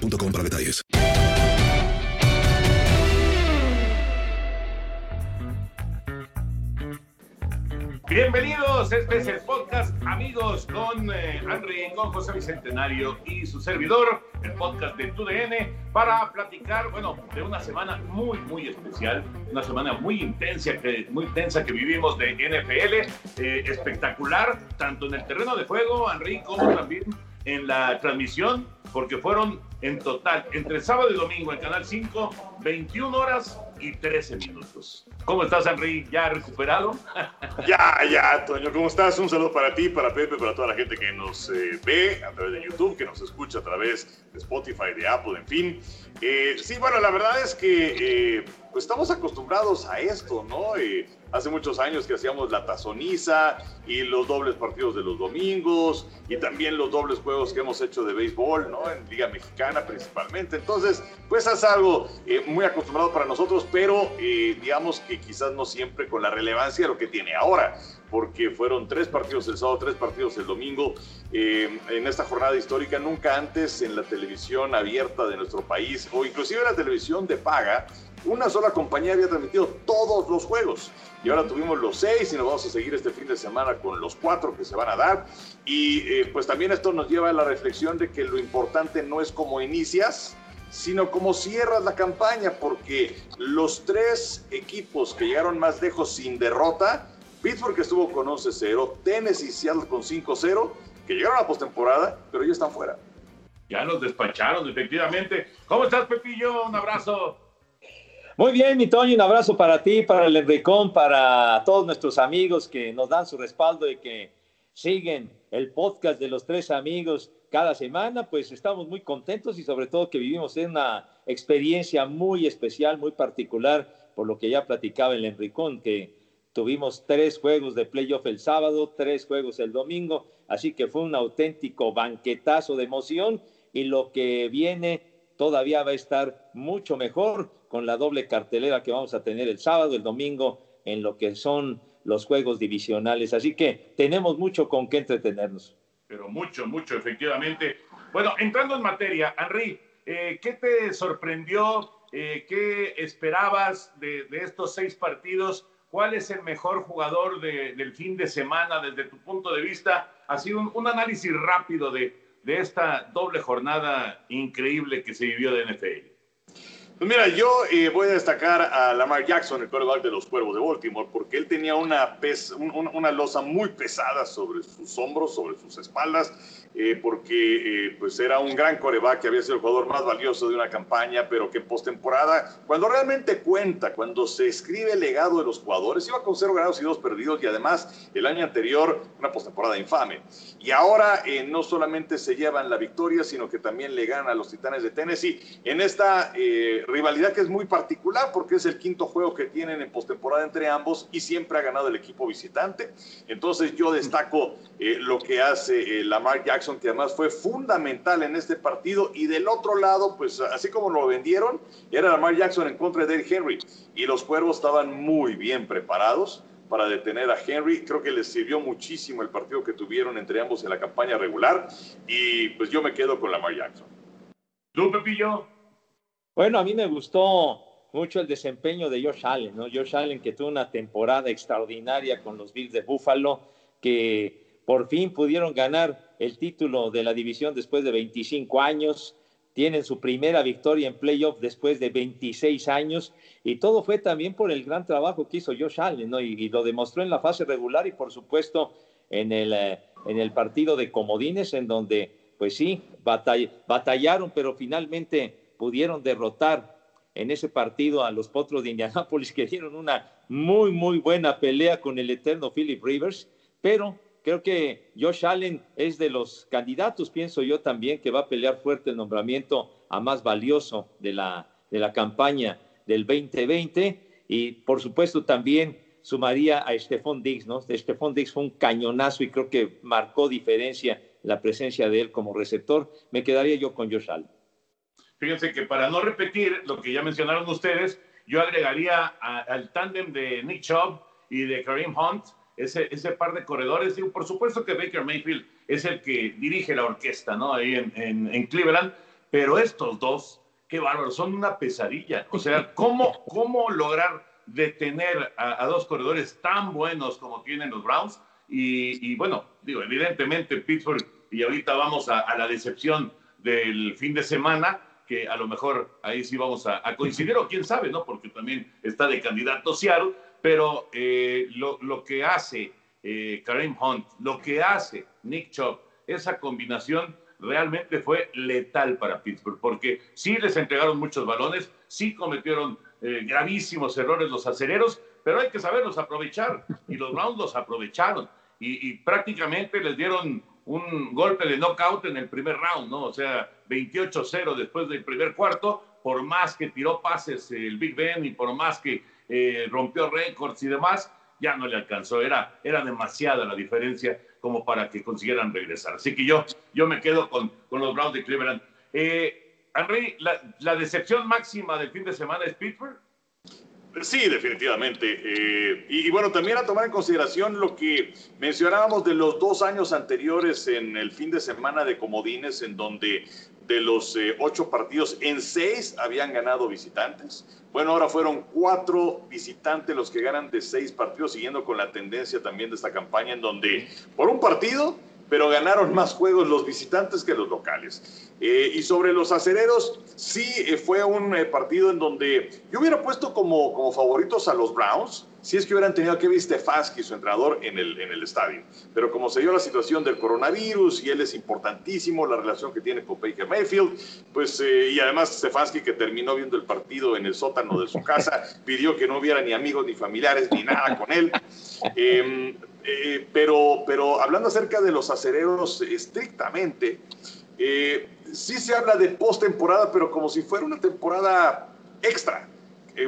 para detalles. Bienvenidos, este es el podcast Amigos con eh, Henry, con José Bicentenario y su servidor, el podcast de TUDN, para platicar, bueno, de una semana muy, muy especial, una semana muy intensa que, muy intensa que vivimos de NFL, eh, espectacular, tanto en el terreno de juego, Henry, como también en la transmisión, porque fueron en total, entre sábado y domingo en Canal 5, 21 horas y 13 minutos. ¿Cómo estás, Henry? ¿Ya recuperado? Ya, ya, Toño, ¿cómo estás? Un saludo para ti, para Pepe, para toda la gente que nos eh, ve a través de YouTube, que nos escucha a través de Spotify, de Apple, en fin. Eh, sí, bueno, la verdad es que eh, pues estamos acostumbrados a esto, ¿no? Hace muchos años que hacíamos la tazoniza y los dobles partidos de los domingos y también los dobles juegos que hemos hecho de béisbol, ¿no? En Liga Mexicana principalmente. Entonces, pues es algo eh, muy acostumbrado para nosotros, pero eh, digamos que quizás no siempre con la relevancia de lo que tiene ahora porque fueron tres partidos el sábado, tres partidos el domingo eh, en esta jornada histórica. Nunca antes en la televisión abierta de nuestro país o inclusive en la televisión de paga, una sola compañía había transmitido todos los juegos. Y ahora tuvimos los seis y nos vamos a seguir este fin de semana con los cuatro que se van a dar. Y eh, pues también esto nos lleva a la reflexión de que lo importante no es cómo inicias, sino cómo cierras la campaña, porque los tres equipos que llegaron más lejos sin derrota, Pittsburgh estuvo con 11-0, Tennessee y Seattle con 5-0, que llegaron a la postemporada, pero ya están fuera. Ya nos despacharon, efectivamente. ¿Cómo estás, Pepillo? Un abrazo. Muy bien, mi Toño, un abrazo para ti, para el Enricón, para todos nuestros amigos que nos dan su respaldo y que siguen el podcast de los tres amigos cada semana, pues estamos muy contentos y sobre todo que vivimos en una experiencia muy especial, muy particular, por lo que ya platicaba el Enricón, que tuvimos tres juegos de playoff el sábado, tres juegos el domingo, así que fue un auténtico banquetazo de emoción y lo que viene todavía va a estar mucho mejor con la doble cartelera que vamos a tener el sábado, el domingo, en lo que son los juegos divisionales. Así que tenemos mucho con qué entretenernos. Pero mucho, mucho, efectivamente. Bueno, entrando en materia, Henry, eh, ¿qué te sorprendió? Eh, ¿Qué esperabas de, estos seis partidos? ¿Cuál es el mejor jugador de, del fin de semana desde tu punto de vista? Así un, un análisis rápido de, de esta doble jornada increíble que se vivió de NFL. Pues mira, yo eh, voy a destacar a Lamar Jackson, el quarterback de los Cuervos de Baltimore, porque él tenía una, pes, un, una losa muy pesada sobre sus hombros, sobre sus espaldas, eh, porque eh, pues era un gran coreback que había sido el jugador más valioso de una campaña, pero que en postemporada, cuando realmente cuenta, cuando se escribe el legado de los jugadores, iba con cero grados y dos perdidos y además el año anterior una postemporada infame. Y ahora eh, no solamente se llevan la victoria, sino que también le ganan a los Titanes de Tennessee en esta rivalidad que es muy particular porque es el quinto juego que tienen en postemporada entre ambos y siempre ha ganado el equipo visitante. Entonces yo destaco lo que hace Lamar Jackson que además fue fundamental en este partido. Y del otro lado, pues así como lo vendieron, era Lamar Jackson en contra de Derrick Henry. Y los cuervos estaban muy bien preparados para detener a Henry. Creo que les sirvió muchísimo el partido que tuvieron entre ambos en la campaña regular. Y pues yo me quedo con Lamar Jackson. ¿Tú, Pepillo? Bueno, a mí me gustó mucho el desempeño de Josh Allen, ¿no? Josh Allen que tuvo una temporada extraordinaria con los Bills de Buffalo, que por fin pudieron ganar el título de la división después de 25 años, tienen su primera victoria en playoff después de 26 años. Y todo fue también por el gran trabajo que hizo Josh Allen, ¿no? Y, lo demostró en la fase regular y por supuesto en el, eh, en el partido de comodines en donde pues sí, batallaron, pero finalmente pudieron derrotar en ese partido a los Potros de Indianápolis que dieron una muy, muy buena pelea con el eterno Philip Rivers, pero Creo que Josh Allen es de los candidatos, pienso yo también, que va a pelear fuerte el nombramiento a más valioso de la, de la campaña del 2020. Y por supuesto también sumaría a Stephon Diggs, ¿no? Stephon Diggs fue un cañonazo y creo que marcó diferencia la presencia de él como receptor. Me quedaría yo con Josh Allen. Fíjense que para no repetir lo que ya mencionaron ustedes, yo agregaría al tándem de Nick Chubb y de Kareem Hunt ese, ese par de corredores. Digo, por supuesto que Baker Mayfield es el que dirige la orquesta, ¿no? Ahí en, en, Cleveland, pero estos dos, qué bárbaros, son una pesadilla. O sea, ¿cómo, cómo lograr detener a, dos corredores tan buenos como tienen los Browns? Y, bueno, digo, evidentemente Pittsburgh, y ahorita vamos a, la decepción del fin de semana, que a lo mejor ahí sí vamos a, a, coincidir, o quién sabe, ¿no? Porque también está de candidato Seattle, pero eh, lo, lo, que hace eh, Kareem Hunt, lo que hace Nick Chubb, esa combinación realmente fue letal para Pittsburgh, porque sí les entregaron muchos balones, sí cometieron eh, gravísimos errores los acereros, pero hay que saberlos aprovechar, y los Browns los aprovecharon, y, y prácticamente les dieron un golpe de knockout en el primer round, ¿no? O sea, 28-0 después del primer cuarto, por más que tiró pases el Big Ben y por más que eh, rompió récords y demás, ya no le alcanzó. Era, era demasiada la diferencia como para que consiguieran regresar. Así que yo, yo me quedo con, con los Browns de Cleveland. Eh, Henry, la, la, decepción máxima del fin de semana es Pittsburgh. Sí, definitivamente. Eh, y, y, bueno, también a tomar en consideración lo que mencionábamos de los dos años anteriores en el fin de semana de Comodines, en donde de los eh, ocho partidos, en seis habían ganado visitantes. Bueno, ahora fueron cuatro visitantes los que ganan de seis partidos, siguiendo con la tendencia también de esta campaña, en donde por un partido, pero ganaron más juegos los visitantes que los locales. Eh, y sobre los acereros, sí eh, fue un partido en donde yo hubiera puesto como, como favoritos a los Browns si es que hubieran tenido a Kevin Stefanski, su entrenador, en el, en el estadio. Pero como se dio la situación del coronavirus y él es importantísimo, la relación que tiene con Baker Mayfield, pues, eh, y además Stefanski, que terminó viendo el partido en el sótano de su casa, pidió que no hubiera ni amigos, ni familiares, ni nada con él. Em, eh, pero, pero hablando acerca de los acereros estrictamente, eh, sí se habla de postemporada, pero como si fuera una temporada extra,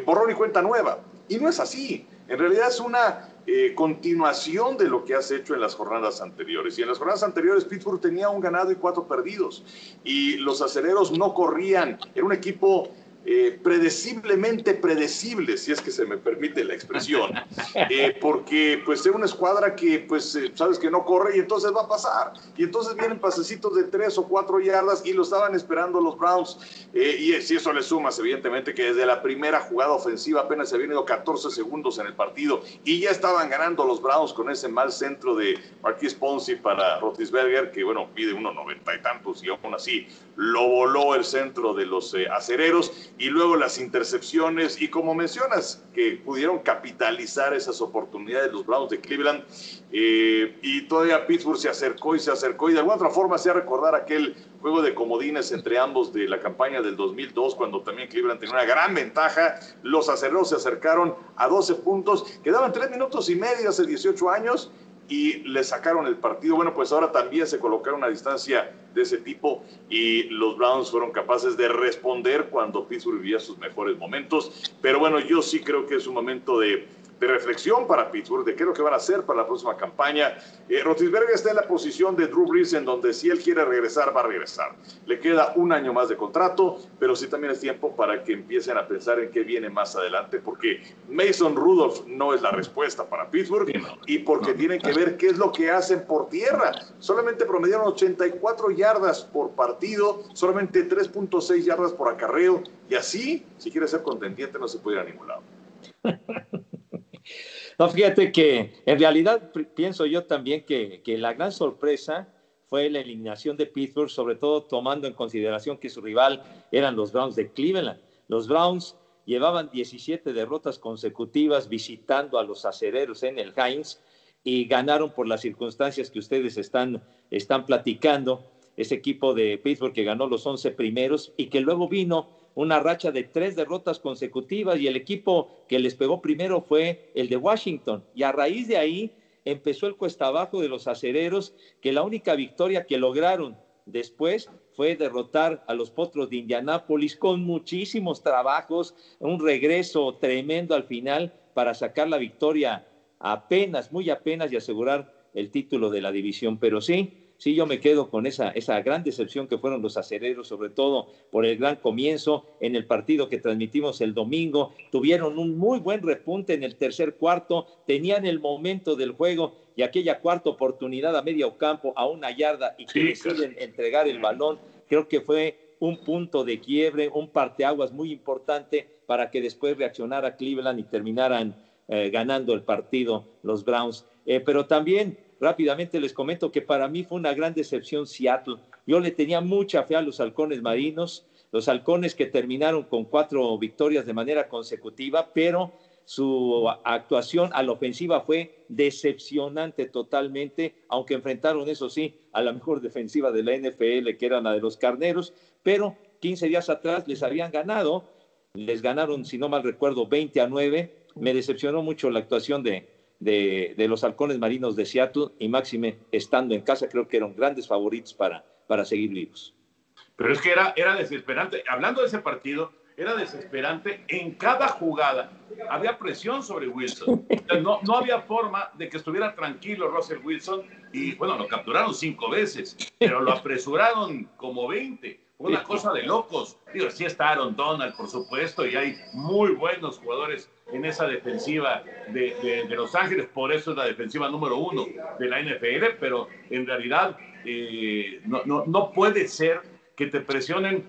borrón y cuenta nueva. Y no es así. En realidad es una eh, continuación de lo que has hecho en las jornadas anteriores. Y en las jornadas anteriores Pittsburgh tenía un ganado y cuatro perdidos. Y los aceleros no corrían. Era un equipo eh, predeciblemente predecible, si es que se me permite la expresión, eh, porque pues es una escuadra que pues eh, sabes que no corre y entonces va a pasar, y entonces vienen pasecitos de tres o cuatro yardas y lo estaban esperando los Browns, y si eso le sumas evidentemente que desde la primera jugada ofensiva apenas se habían ido 14 segundos en el partido y ya estaban ganando los Browns con ese mal centro de Marquis Ponzi para Rotisberger, que bueno, pide unos noventa y tantos y aún así lo voló el centro de los acereros y luego las intercepciones. Y como mencionas, que pudieron capitalizar esas oportunidades los Browns de Cleveland eh, y todavía Pittsburgh se acercó y se acercó y de alguna otra forma se a recordar aquel juego de comodines entre ambos de la campaña del 2002 cuando también Cleveland tenía una gran ventaja, los acereros se acercaron a 12 puntos, quedaban 3 minutos y medio hace 18 años y le sacaron el partido. Bueno, pues ahora también se colocaron a distancia de ese tipo y los Browns fueron capaces de responder cuando Pittsburgh vivía sus mejores momentos. Pero bueno, yo sí creo que es un momento de de reflexión para Pittsburgh, de qué es lo que van a hacer para la próxima campaña. Eh, está en la posición de Drew Brees, en donde si él quiere regresar, va a regresar. Le queda un año más de contrato, pero sí también es tiempo para que empiecen a pensar en qué viene más adelante, porque Mason Rudolph no es la respuesta para Pittsburgh y porque tienen que ver qué es lo que hacen por tierra. Solamente promediaron 84 yardas por partido, solamente 3.6 yardas por acarreo, y así, si quiere ser contendiente, no se puede ir a ningún lado. No, fíjate que en realidad pienso yo también que, que, la gran sorpresa fue la eliminación de Pittsburgh, sobre todo tomando en consideración que su rival eran los Browns de Cleveland. Los Browns llevaban 17 derrotas consecutivas visitando a los acereros en el Heinz y ganaron por las circunstancias que ustedes están, están platicando. Ese equipo de Pittsburgh que ganó los 11 primeros y que luego vino una racha de tres derrotas consecutivas y el equipo que les pegó primero fue el de Washington. Y a raíz de ahí empezó el cuesta abajo de los acereros, que la única victoria que lograron después fue derrotar a los potros de Indianápolis con muchísimos trabajos, un regreso tremendo al final para sacar la victoria apenas, muy apenas y asegurar el título de la división. Pero sí, sí, yo me quedo con esa, esa gran decepción que fueron los acereros, sobre todo por el gran comienzo en el partido que transmitimos el domingo. Tuvieron un muy buen repunte en el tercer cuarto, tenían el momento del juego y aquella cuarta oportunidad a medio campo, a una yarda y que deciden entregar el balón. Creo que fue un punto de quiebre, un parteaguas muy importante para que después reaccionara Cleveland y terminaran eh, ganando el partido los Browns. Eh, pero también Rápidamente les comento que para mí fue una gran decepción Seattle. Yo le tenía mucha fe a los halcones marinos, los halcones que terminaron con cuatro victorias de manera consecutiva, pero su actuación a la ofensiva fue decepcionante totalmente, aunque enfrentaron, eso sí, a la mejor defensiva de la NFL, que era la de los carneros, pero 15 días atrás les habían ganado, les ganaron, si no mal recuerdo, 20 a 9. Me decepcionó mucho la actuación de, de, los halcones marinos de Seattle y máxime estando en casa, creo que eran grandes favoritos para, para seguir vivos. Pero es que era, era desesperante. Hablando de ese partido, era desesperante. En cada jugada había presión sobre Wilson. No, no había forma de que estuviera tranquilo Russell Wilson. Y bueno, lo capturaron cinco veces, pero lo apresuraron como 20 una cosa de locos. Digo, sí está Aaron Donald, por supuesto, y hay muy buenos jugadores en esa defensiva de, de, Los Ángeles, por eso es la defensiva número uno de la NFL, pero en realidad eh, no, no, no, puede ser que te presionen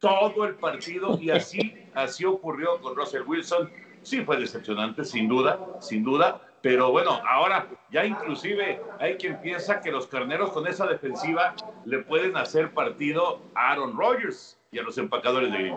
todo el partido y así, así ocurrió con Russell Wilson. Sí fue decepcionante, sin duda, sin duda, pero bueno, ahora ya inclusive hay quien piensa que los carneros con esa defensiva le pueden hacer partido a Aaron Rodgers y a los empacadores de Green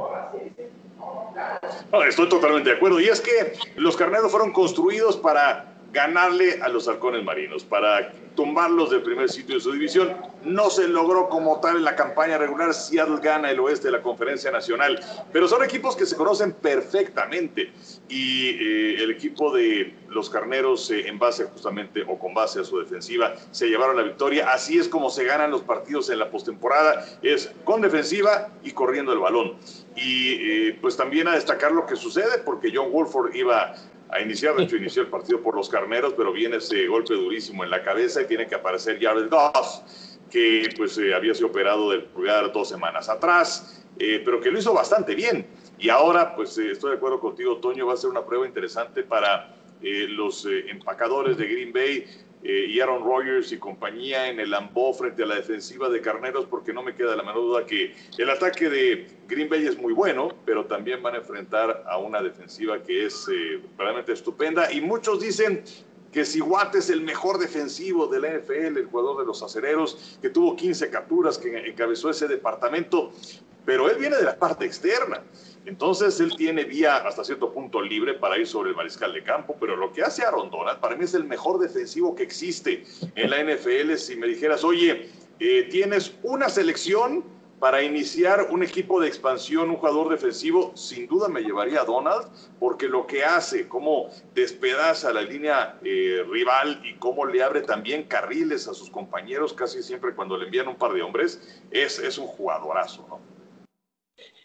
estoy totalmente de acuerdo. Y es que los carneros fueron construidos para ganarle a los halcones marinos, para tumbarlos del primer sitio de su división. No se logró como tal en la campaña regular. Seattle gana el oeste de la conferencia nacional, pero son equipos que se conocen perfectamente. Y eh, el equipo de los carneros, eh, en base justamente o con base a su defensiva, se llevaron la victoria. Así es como se ganan los partidos en la postemporada: es con defensiva y corriendo el balón. Y eh, pues también a destacar lo que sucede, porque John Wolford iba a iniciar, de hecho inició el partido por los carneros, pero viene ese golpe durísimo en la cabeza y tiene que aparecer Jared Goff, que pues eh, había sido operado del pulgar dos semanas atrás, eh, pero que lo hizo bastante bien. Y ahora, pues eh, estoy de acuerdo contigo, Toño, va a ser una prueba interesante para los empacadores de Green Bay eh, y Aaron Rodgers y compañía en el Lambeau frente a la defensiva de Carneros, porque no me queda la menor duda que el ataque de Green Bay es muy bueno, pero también van a enfrentar a una defensiva que es eh, realmente estupenda. Y muchos dicen que si Watt es el mejor defensivo de la NFL, el jugador de los acereros, que tuvo 15 capturas, que encabezó ese departamento. pero él viene de la parte externa. Entonces él tiene vía hasta cierto punto libre para ir sobre el mariscal de campo, pero lo que hace Aaron Donald para mí es el mejor defensivo que existe en la NFL. Si me dijeras, oye, eh, tienes una selección para iniciar un equipo de expansión, un jugador defensivo, sin duda me llevaría a Donald, porque lo que hace, cómo despedaza la línea eh, rival y cómo le abre también carriles a sus compañeros casi siempre cuando le envían un par de hombres, es, es un jugadorazo, ¿no?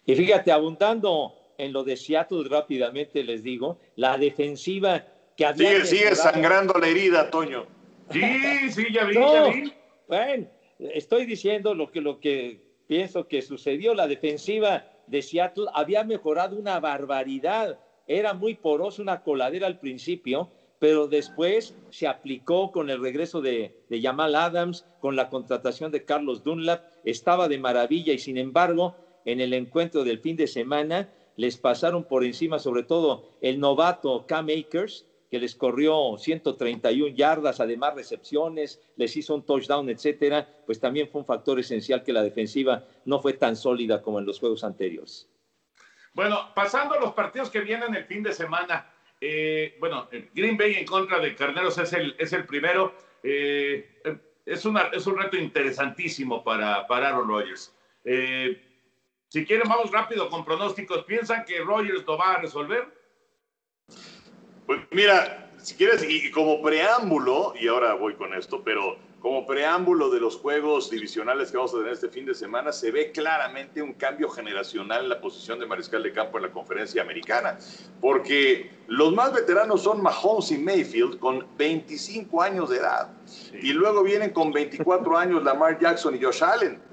Y fíjate, abundando en lo de Seattle rápidamente les digo, la defensiva que había... Sigue, sigue sangrando la herida, Toño. Sí, sí, ya vi, ya vi. Bueno, estoy diciendo lo que, lo que pienso que sucedió. La defensiva de Seattle había mejorado una barbaridad. Era muy porosa, una coladera al principio, pero después se aplicó con el regreso de, de Jamal Adams, con la contratación de Carlos Dunlap, estaba de maravilla y sin embargo, en el encuentro del fin de semana, les pasaron por encima, sobre todo el novato Cam Akers, que les corrió 131 yardas, además recepciones, les hizo un touchdown, etcétera, pues también fue un factor esencial que la defensiva no fue tan sólida como en los juegos anteriores. Bueno, pasando a los partidos que vienen el fin de semana, eh, bueno, Green Bay en contra de Carneros es el, es el primero. Eh, es, es un reto interesantísimo para, para Aaron Rodgers. Eh, si quieren, vamos rápido con pronósticos. ¿Piensan que Rodgers lo va a resolver? Pues mira, si quieres, y como preámbulo, y ahora voy con esto, pero como preámbulo de los juegos divisionales que vamos a tener este fin de semana, se ve claramente un cambio generacional en la posición de mariscal de campo en la conferencia americana, porque los más veteranos son Mahomes y Mayfield con 25 años de edad, y luego vienen con 24 años Lamar Jackson y Josh Allen.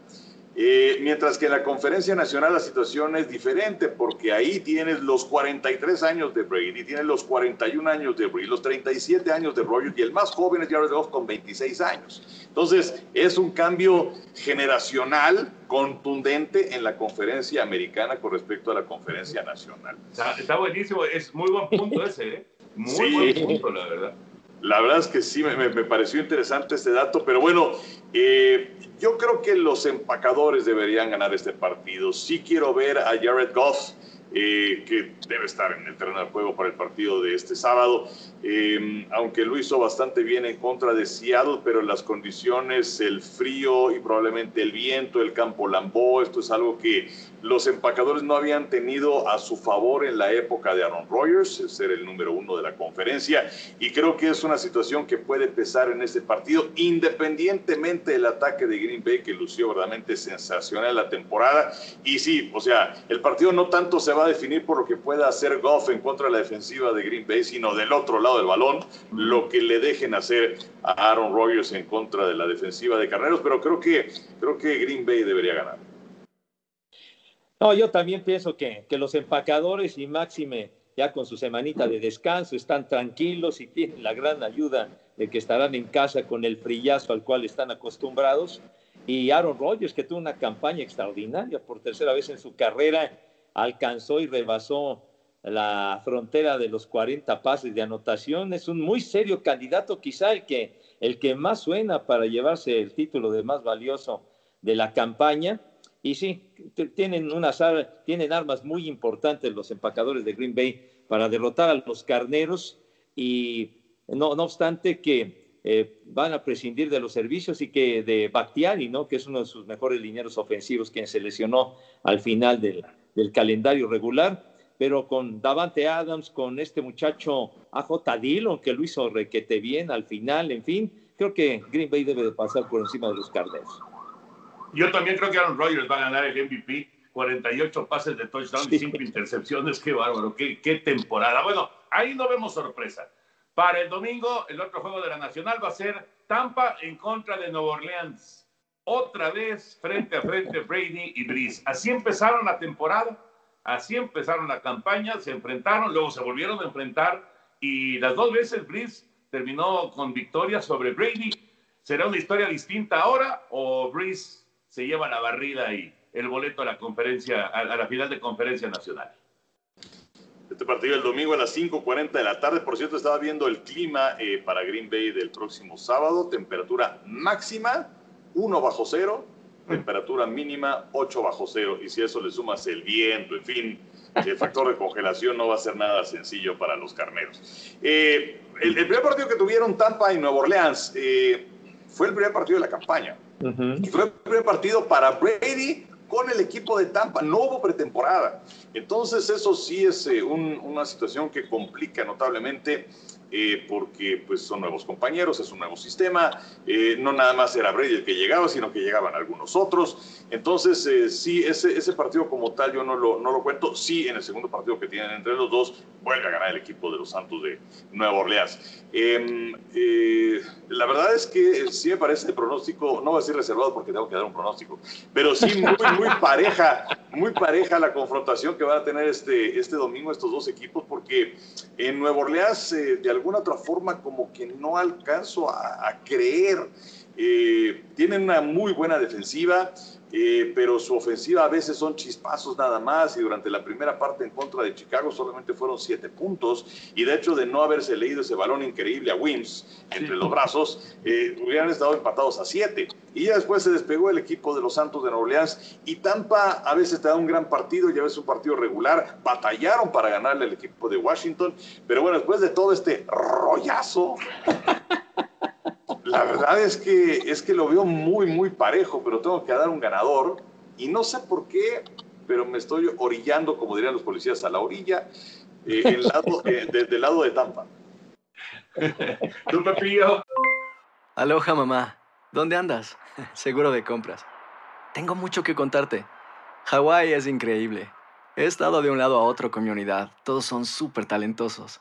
Eh, mientras que en la conferencia nacional la situación es diferente porque ahí tienes los 43 años de Brady, tienes los 41 años de Brady, los 37 años de Rogers y el más joven es Jared Goff con 26 años. Entonces es un cambio generacional contundente en la conferencia americana con respecto a la conferencia nacional. Está, buenísimo, es muy buen punto ese, ¿eh? muy buen punto la verdad. La verdad es que sí, me, pareció interesante este dato, pero bueno, eh, yo creo que los empacadores deberían ganar este partido. Sí quiero ver a Jared Goff, eh, que debe estar en el terreno de juego para el partido de este sábado, eh, aunque lo hizo bastante bien en contra de Seattle, pero las condiciones, el frío y probablemente el viento, el campo Lambó, esto es algo que los empacadores no habían tenido a su favor en la época de Aaron Rodgers, ser el número uno de la conferencia, y creo que es una situación que puede pesar en este partido, independientemente del ataque de Green Bay, que lució verdaderamente sensacional la temporada. Y sí, o sea, el partido no tanto se va a definir por lo que pueda hacer Goff en contra de la defensiva de Green Bay, sino del otro lado del balón, lo que le dejen hacer a Aaron Rodgers en contra de la defensiva de Carneros, pero creo que, creo que Green Bay debería ganar. No, yo también pienso que, que los empacadores y Máxime ya con su semanita de descanso están tranquilos y tienen la gran ayuda de que estarán en casa con el frillazo al cual están acostumbrados. Y Aaron Rodgers, que tuvo una campaña extraordinaria por tercera vez en su carrera, alcanzó y rebasó la frontera de los 40 pases de anotación. Es un muy serio candidato, quizá el que, el que más suena para llevarse el título de más valioso de la campaña. Y sí, tienen, unas, tienen armas muy importantes los empacadores de Green Bay para derrotar a los carneros y no, no obstante que eh, van a prescindir de los servicios y que de Bactiari, ¿no? que es uno de sus mejores linieros ofensivos, quien se lesionó al final del, del calendario regular, pero con Davante Adams, con este muchacho AJ Dillon, que lo hizo requete bien al final, en fin, creo que Green Bay debe de pasar por encima de los carneros. Yo también creo que Aaron Rodgers va a ganar el MVP. 48 pases de touchdown y 5 intercepciones. Qué bárbaro, qué, qué temporada. Bueno, ahí no vemos sorpresa. Para el domingo, el otro juego de la Nacional va a ser Tampa en contra de Nueva Orleans. Otra vez frente a frente Brady y Breeze. Así empezaron la temporada, así empezaron la campaña, se enfrentaron, luego se volvieron a enfrentar y las dos veces Breeze terminó con victoria sobre Brady. ¿Será una historia distinta ahora o Breeze se lleva la barrida y el boleto a la conferencia, a, la final de conferencia nacional. Este partido el domingo a las 5.40 de la tarde. Por cierto, estaba viendo el clima eh, para Green Bay del próximo sábado. Temperatura máxima, 1 bajo cero. temperatura mínima 8 bajo cero. Y si a eso le sumas el viento, en fin, el factor de congelación no va a ser nada sencillo para los carneros. Eh, el, el, primer partido que tuvieron Tampa y Nueva Orleans eh, fue el primer partido de la campaña. Y fue el primer partido para Brady con el equipo de Tampa. No hubo pretemporada. Entonces eso sí es eh, un, una situación que complica notablemente eh, porque pues, son nuevos compañeros, es un nuevo sistema, eh, no nada más era Brady el que llegaba, sino que llegaban algunos otros. Entonces, sí, ese, ese partido como tal yo no lo, no lo cuento. Sí, en el segundo partido que tienen entre los dos, vuelve a ganar el equipo de los Santos de Nueva Orleans. Em, la verdad es que sí me parece el pronóstico, no voy a decir reservado porque tengo que dar un pronóstico, pero sí muy, muy pareja, muy pareja la confrontación que van a tener este, este domingo estos dos equipos, porque en Nueva Orleans, de alguna otra forma como que no alcanzo a, a creer. Eh, tienen una muy buena defensiva, eh, pero su ofensiva a veces son chispazos nada más y durante la primera parte en contra de Chicago solamente fueron siete puntos y de hecho de no haberse leído ese balón increíble a Wims entre los brazos, eh, hubieran estado empatados a siete. Y ya después se despegó el equipo de los Santos de Nueva Orleans y Tampa a veces te da un gran partido y a veces un partido regular. Batallaron para ganarle al equipo de Washington, pero bueno, después de todo este rollazo, la verdad es que, es que lo veo muy, muy parejo, pero tengo que dar un ganador y no sé por qué, pero me estoy orillando, como dirían los policías, a la orilla, eh, el lado, eh, de, del lado de Tampa. ¿Tú, Pepillo? Aloha, mamá. ¿Dónde andas? Seguro de compras. Tengo mucho que contarte. Hawái es increíble. He estado de un lado a otro con mi unidad. Todos son súper talentosos.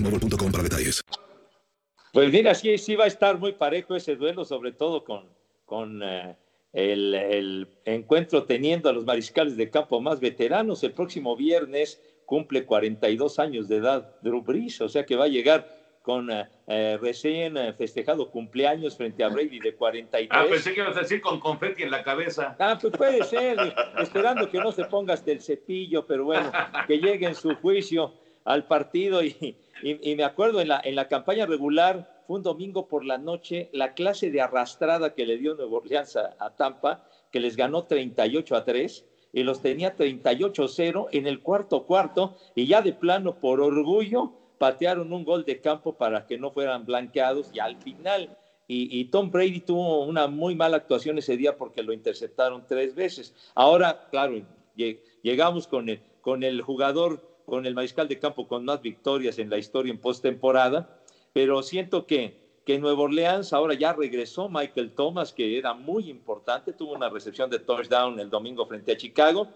boostmobile.com para detalles. Pues mira, sí, sí va a estar muy parejo ese duelo, sobre todo con, con uh, el, el, encuentro teniendo a los mariscales de campo más veteranos. El próximo viernes cumple 42 años de edad Drew Brees, o sea que va a llegar con uh, uh, recién festejado cumpleaños frente a Brady de 43. Ah, pensé que ibas a decir con confeti en la cabeza. Ah, pues puede ser, esperando que no se ponga hasta el cepillo, pero bueno, que llegue en su juicio al partido y, y, me acuerdo en la, en la campaña regular, fue un domingo por la noche, la clase de arrastrada que le dio Nuevo Orleans a, a Tampa, que les ganó 38 a 3 y los tenía 38-0 en el cuarto cuarto y ya de plano por orgullo patearon un gol de campo para que no fueran blanqueados y al final y, y, Tom Brady tuvo una muy mala actuación ese día porque lo interceptaron tres veces. Ahora, claro, llegamos con el, con el jugador con el mariscal de campo con más victorias en la historia en postemporada, pero siento que, que Nuevo Orleans ahora ya regresó Michael Thomas, que era muy importante, tuvo una recepción de touchdown el domingo frente a Chicago,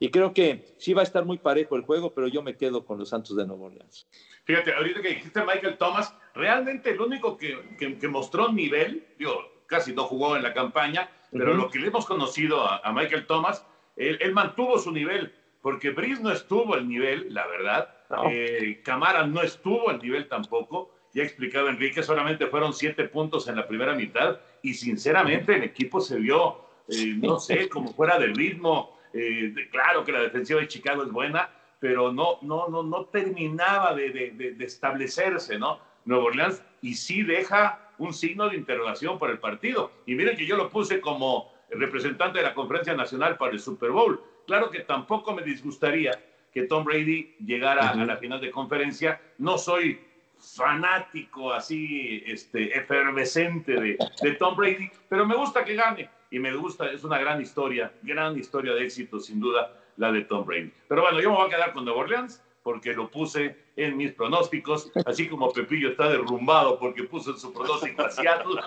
y creo que sí va a estar muy parejo el juego, pero yo me quedo con los Santos de Nueva Orleans. Fíjate, ahorita que dijiste Michael Thomas, realmente el único que, que, mostró nivel, digo, casi no jugó en la campaña, pero lo que le hemos conocido a, Michael Thomas, él, mantuvo su nivel, porque Brice no estuvo al nivel, la verdad, eh, Camara no estuvo al nivel tampoco, ya explicaba Enrique, solamente fueron siete puntos en la primera mitad, y sinceramente el equipo se vio, eh, no sé, como fuera del ritmo, eh, claro que la defensiva de Chicago es buena, pero no, no, no, no terminaba de, de, establecerse, ¿no? Nuevo Orleans, y sí deja un signo de interrogación por el partido. Y miren que yo lo puse como representante de la Conferencia Nacional para el Super Bowl. Claro que tampoco me disgustaría que Tom Brady llegara a la final de conferencia. No soy fanático así, este, efervescente de, de Tom Brady, pero me gusta que gane y me gusta, es una gran historia, gran historia de éxito, sin duda, la de Tom Brady. Pero bueno, yo me voy a quedar con Nueva Orleans porque lo puse en mis pronósticos, así como Pepillo está derrumbado porque puso en su pronóstico a Seattle.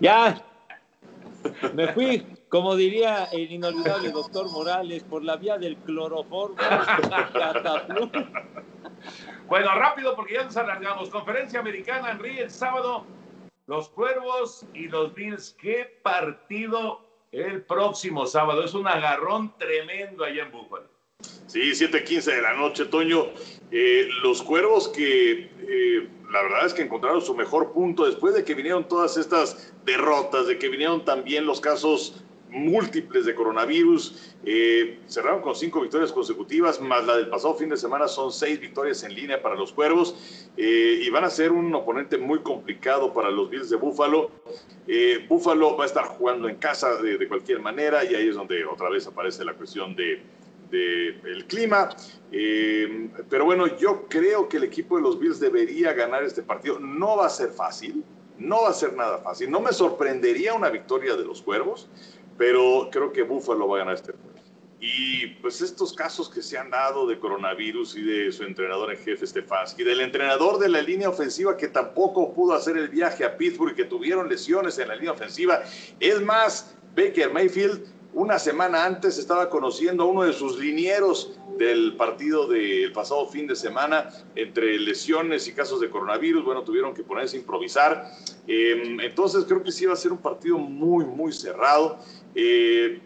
Ya, me fui, como diría el inolvidable doctor Morales, por la vía del cloroformo. bueno, rápido porque ya nos alargamos. Conferencia americana en Río el sábado los Cuervos y los Bills, qué partido el próximo sábado. Es un agarrón tremendo allá en Búfalo. Sí, 7:15 de la noche, Toño. Eh, los Cuervos que eh, la verdad es que encontraron su mejor punto después de que vinieron todas estas derrotas, de que vinieron también los casos múltiples de coronavirus. Eh, cerraron con cinco victorias consecutivas, más la del pasado fin de semana son seis victorias en línea para los Cuervos eh, y van a ser un oponente muy complicado para los Bills de Búfalo. Eh, Búfalo va a estar jugando en casa de, cualquier manera y ahí es donde otra vez aparece la cuestión de, el clima. pero bueno, yo creo que el equipo de los Bills debería ganar este partido. No va a ser fácil, no va a ser nada fácil. No me sorprendería una victoria de los Cuervos pero creo que Buffalo va a ganar este juego. Y pues estos casos que se han dado de coronavirus y de su entrenador en jefe Stefanski, del entrenador de la línea ofensiva que tampoco pudo hacer el viaje a Pittsburgh y que tuvieron lesiones en la línea ofensiva. Es más, Baker Mayfield una semana antes estaba conociendo a uno de sus linieros del partido del pasado fin de semana entre lesiones y casos de coronavirus. Bueno, tuvieron que ponerse a improvisar. Em, entonces creo que sí va a ser un partido muy, muy cerrado. Eh,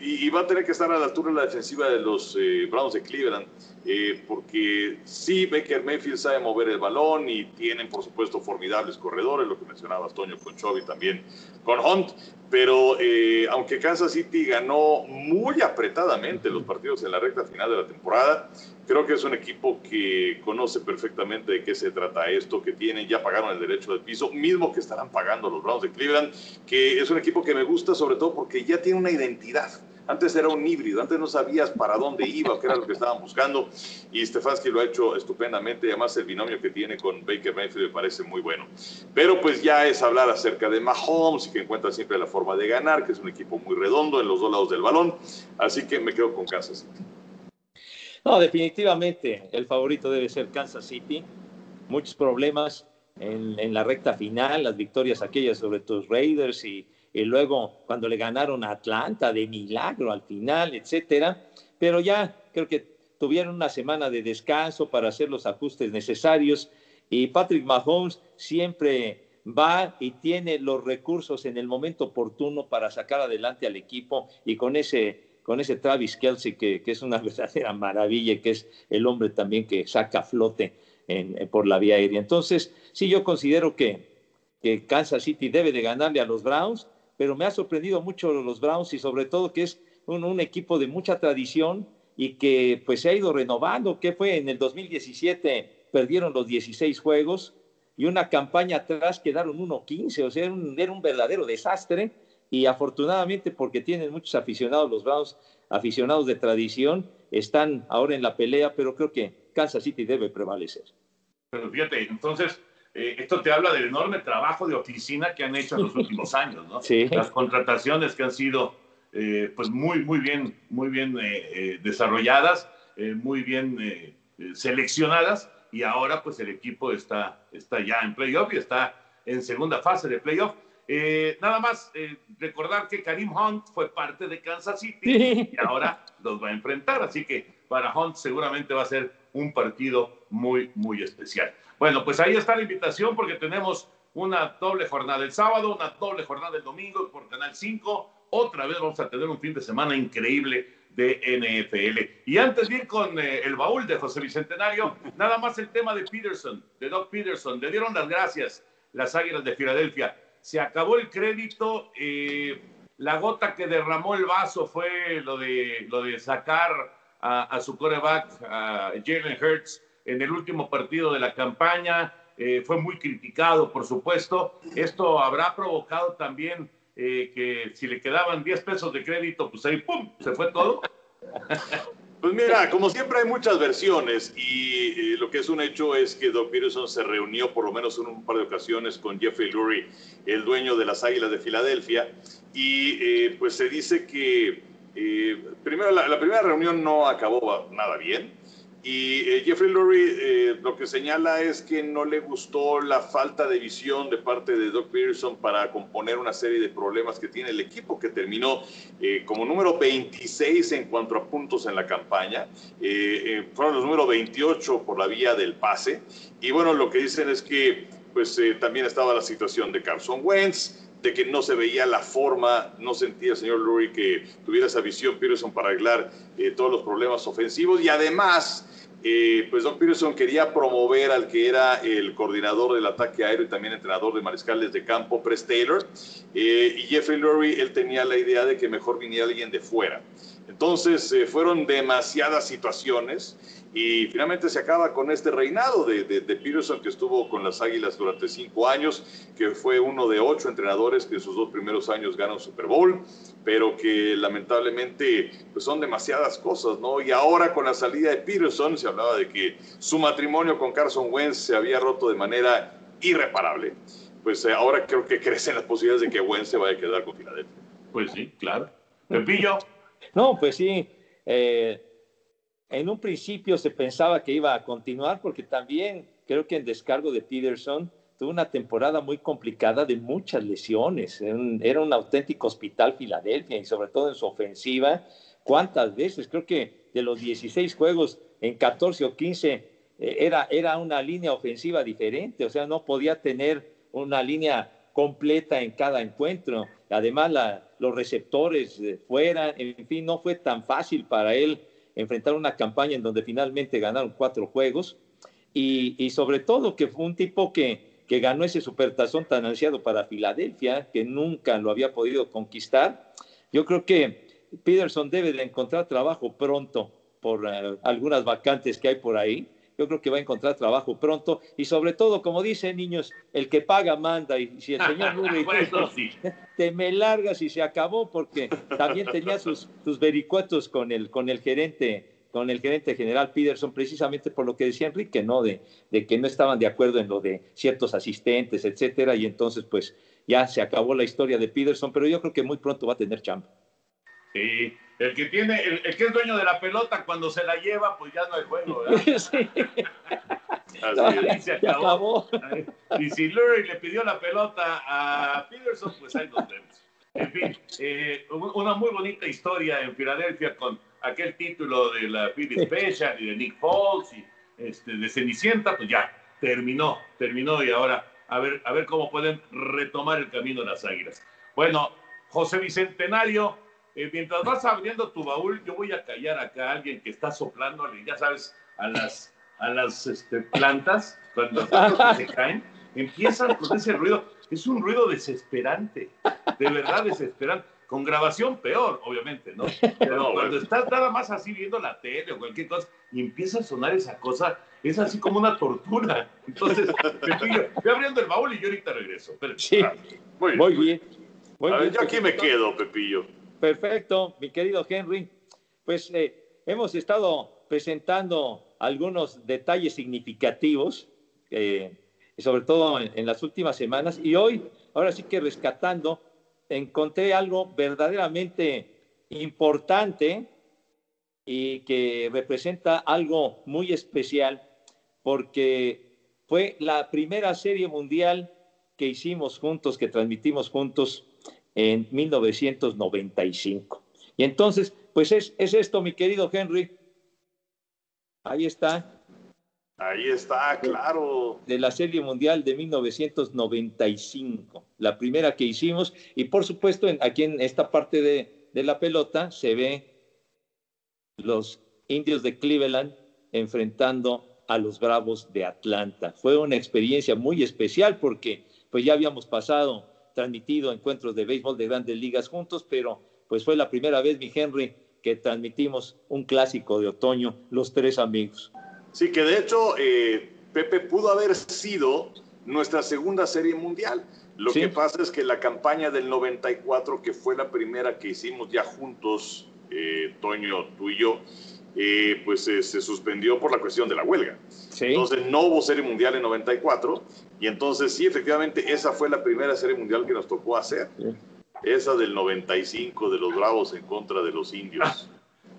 y, va a tener que estar a la altura de la defensiva de los eh, Browns de Cleveland, eh, porque sí, Baker Mayfield sabe mover el balón y tienen, por supuesto, formidables corredores, lo que mencionaba Toño con Chovy también con Hunt, pero aunque Kansas City ganó muy apretadamente los partidos en la recta final de la temporada, creo que es un equipo que conoce perfectamente de qué se trata esto, que tienen, ya pagaron el derecho del piso, mismo que estarán pagando los Browns de Cleveland, que es un equipo que me gusta sobre todo porque ya tiene una identidad. Antes era un híbrido, antes no sabías para dónde iba qué era lo que estaban buscando y Stefanski lo ha hecho estupendamente además el binomio que tiene con Baker Mayfield me parece muy bueno. Pero pues ya es hablar acerca de Mahomes y que encuentra siempre la forma de ganar, que es un equipo muy redondo en los dos lados del balón, así que me quedo con Kansas. No, definitivamente el favorito debe ser Kansas City. Muchos problemas en, la recta final, las victorias aquellas sobre tus Raiders y, luego cuando le ganaron a Atlanta de milagro al final, etcétera. Pero ya creo que tuvieron una semana de descanso para hacer los ajustes necesarios y Patrick Mahomes siempre va y tiene los recursos en el momento oportuno para sacar adelante al equipo y con ese con ese Travis Kelsey que, es una verdadera maravilla que es el hombre también que saca flote por la vía aérea. Entonces, sí, yo considero que, que Kansas City debe de ganarle a los Browns, pero me ha sorprendido mucho los Browns y sobre todo que es un, equipo de mucha tradición y que pues se ha ido renovando, que fue en el 2017 perdieron los 16 juegos y una campaña atrás quedaron 1-15, o sea, era un verdadero desastre y afortunadamente porque tienen muchos aficionados, los Browns, aficionados de tradición, están ahora en la pelea, pero creo que Kansas City debe prevalecer. Pero fíjate, entonces, eh, esto te habla del enorme trabajo de oficina que han hecho en los últimos años, ¿no? Sí. Las contrataciones que han sido, eh, pues, muy, muy bien, muy bien eh, desarrolladas, muy bien seleccionadas, y ahora, pues, el equipo está, está ya en playoff y está en segunda fase de playoff. Eh, nada más eh, recordar que Karim Hunt fue parte de Kansas City y ahora los va a enfrentar, así que para Hunt seguramente va a ser un partido muy, muy especial. Bueno, pues ahí está la invitación porque tenemos una doble jornada el sábado, una doble jornada el domingo por Canal 5. Otra vez vamos a tener un fin de semana increíble de NFL. Y antes de ir con eh, el baúl de José Bicentenario, nada más el tema de Peterson, de Doc Peterson. Le dieron las gracias las Águilas de Filadelfia. Se acabó el crédito. Eh, la gota que derramó el vaso fue lo de, lo de sacar a, su coreback, a Jalen Hurts, en el último partido de la campaña. Eh, fue muy criticado, por supuesto. Esto habrá provocado también eh, que si le quedaban 10 pesos de crédito, pues ahí, ¡pum!, se fue todo. Pues mira, como siempre hay muchas versiones y eh, lo que es un hecho es que Doc Peterson se reunió por lo menos en un par de ocasiones con Jeffrey Lurie, el dueño de las Águilas de Filadelfia, y pues se dice que primero la, primera reunión no acabó nada bien. Y eh, Jeffrey Lurie eh, lo que señala es que no le gustó la falta de visión de parte de Doc Peterson para componer una serie de problemas que tiene el equipo, que terminó eh, como número 26 en cuanto a puntos en la campaña. fueron los número 28 por la vía del pase. Y bueno, lo que dicen es que pues también estaba la situación de Carson Wentz, de que no se veía la forma, no sentía el señor Lurie que tuviera esa visión Peterson para arreglar todos los problemas ofensivos y además eh, pues Doc Peterson quería promover al que era el coordinador del ataque aéreo y también entrenador de mariscales de campo, Press Taylor, eh, y Jeffrey Lurie, él tenía la idea de que mejor viniera alguien de fuera. Entonces eh, fueron demasiadas situaciones y finalmente se acaba con este reinado de, de, Peterson que estuvo con las Águilas durante cinco años, que fue uno de ocho entrenadores que en sus dos primeros años ganan Super Bowl, pero que lamentablemente pues son demasiadas cosas, ¿no? Y ahora con la salida de Peterson se hablaba de que su matrimonio con Carson Wentz se había roto de manera irreparable. Pues eh, ahora creo que crecen las posibilidades de que Wentz se vaya a quedar con Filadelfia. Pues sí, claro. Pepillo. No, pues sí. Eh, en un principio se pensaba que iba a continuar porque también creo que en descargo de Peterson tuvo una temporada muy complicada de muchas lesiones. Era un, auténtico hospital Filadelfia y sobre todo en su ofensiva. ¿Cuántas veces? Creo que de los 16 juegos, en 14 o 15 eh, era, era una línea ofensiva diferente, o sea, no podía tener una línea completa en cada encuentro. Además, los receptores fuera, en fin, no fue tan fácil para él enfrentar una campaña en donde finalmente ganaron cuatro juegos y, sobre todo que fue un tipo que, que ganó ese supertazón tan ansiado para Filadelfia, que nunca lo había podido conquistar. Yo creo que Peterson debe de encontrar trabajo pronto por eh, algunas vacantes que hay por ahí. Yo creo que va a encontrar trabajo pronto y sobre todo, como dicen niños, el que paga manda y si el señor Rubio te me largas y se acabó porque también tenía sus, sus vericuetos con el, con el gerente con el gerente general Peterson, precisamente por lo que decía Enrique, ¿no? De, de, que no estaban de acuerdo en lo de ciertos asistentes, etcétera, y entonces, pues, ya se acabó la historia de Peterson, pero yo creo que muy pronto va a tener chamba. Sí, el que tiene, el, que es dueño de la pelota, cuando se la lleva, pues ya no hay juego, ¿verdad? sí. Así se acabó. Y si Lurie le pidió la pelota a Peterson, pues ahí nos vemos. En fin, eh, una muy bonita historia en Filadelfia con aquel título de la Philly Special y de Nick Foles y este, de Cenicienta, pues ya terminó, terminó y ahora a ver, a ver cómo pueden retomar el camino de las águilas. Bueno, José Bicentenario, eh, mientras vas abriendo tu baúl, yo voy a callar acá a alguien que está soplándole, ya sabes, a las, a las este, plantas, cuando se caen, empiezan con ese ruido. Es un ruido desesperante, de verdad desesperante. Con grabación peor, obviamente, ¿no? Pero cuando estás nada más así viendo la tele o cualquier cosa y empieza a sonar esa cosa, es así como una tortura. Entonces, voy abriendo el baúl y yo ahorita regreso. sí, muy bien. Muy bien. yo aquí me quedo, Pepillo. Perfecto, mi querido Henry. Pues eh, hemos estado presentando algunos detalles significativos, eh, sobre todo en, las últimas semanas, y hoy, ahora sí que rescatando, encontré algo verdaderamente importante y que representa algo muy especial, porque fue la primera serie mundial que hicimos juntos, que transmitimos juntos en 1995. Y entonces, pues es, es esto, mi querido Henry. Ahí está. Ahí está, claro. De la Serie Mundial de 1995, la primera que hicimos. Y por supuesto, en, aquí en esta parte de, de la pelota se ve los indios de Cleveland enfrentando a los Bravos de Atlanta. Fue una experiencia muy especial porque pues ya habíamos pasado, transmitido encuentros de béisbol de grandes ligas juntos, pero pues fue la primera vez, mi Henry, que transmitimos un clásico de otoño, los tres amigos. Sí, que de hecho eh, Pepe pudo haber sido nuestra segunda serie mundial. Lo que pasa es que la campaña del 94, que fue la primera que hicimos ya juntos, eh, Toño, tú y yo, eh, pues se suspendió por la cuestión de la huelga. Entonces no hubo serie mundial en 94 y entonces sí, efectivamente, esa fue la primera serie mundial que nos tocó hacer. Esa del 95 de los Bravos en contra de los indios.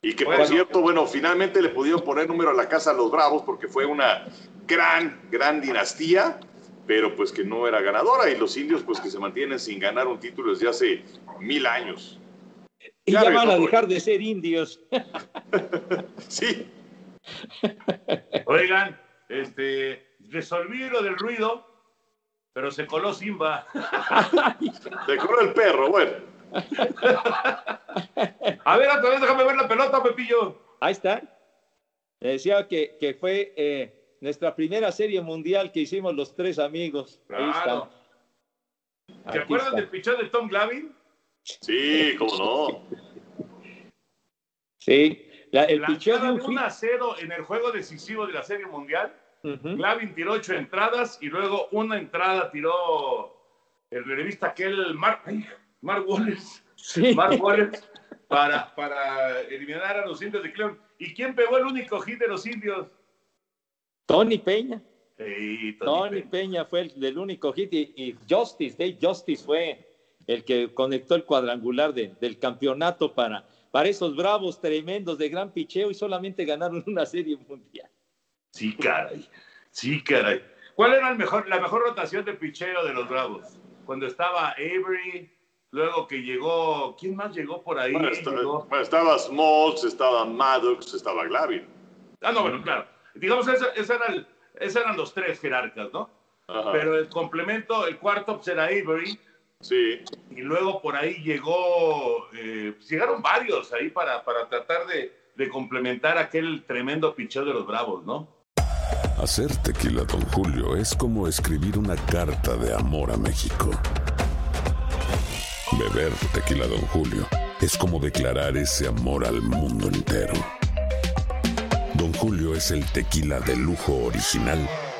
Y que por cierto, bueno, finalmente le pudieron poner número a la casa a los Bravos porque fue una gran, gran dinastía, pero pues que no era ganadora y los indios pues que se mantienen sin ganar un título desde hace mil años. Y ya, van a dejar de ser indios. sí. Oigan, este, resolví lo del ruido, pero se coló Simba. se coló el perro, bueno. A ver, otra vez déjame ver la pelota, Pepillo. Ahí está. decía que, que fue eh, nuestra primera serie mundial que hicimos los tres amigos. Ahí está. ¿Te acuerdas del pichón de Tom Glavin? Sí, cómo no. Sí, el pichón de un 1 0 en el juego decisivo de la Serie Mundial. Glavin tiró ocho entradas y luego una entrada tiró el revista aquel Mark, Mark Wallace. Mark Wallace para, para eliminar a los indios de Cleveland. ¿Y quién pegó el único hit de los indios? Tony Peña. Tony, Peña. fue el, único hit y, Justice, Dave Justice fue el que conectó el cuadrangular del campeonato para, para esos bravos tremendos de gran picheo y solamente ganaron una serie mundial. Sí, caray. Sí, caray. ¿Cuál era el mejor, la mejor rotación de picheo de los Bravos? Cuando estaba Avery, luego que llegó, ¿quién más llegó por ahí? Bueno, estaba, Smalls, estaba Maddox, estaba Glavin. Ah, no, bueno, claro. Digamos, esos eran, eran los tres jerarcas, ¿no? Pero el complemento, el cuarto pues, era Avery. Sí. Y luego por ahí llegó, eh, pues, llegaron varios ahí para, para tratar de, de complementar aquel tremendo picheo de los Bravos, ¿no? Hacer tequila, don Julio, es como escribir una carta de amor a México. Beber tequila, don Julio, es como declarar ese amor al mundo entero. Don Julio es el tequila de lujo original,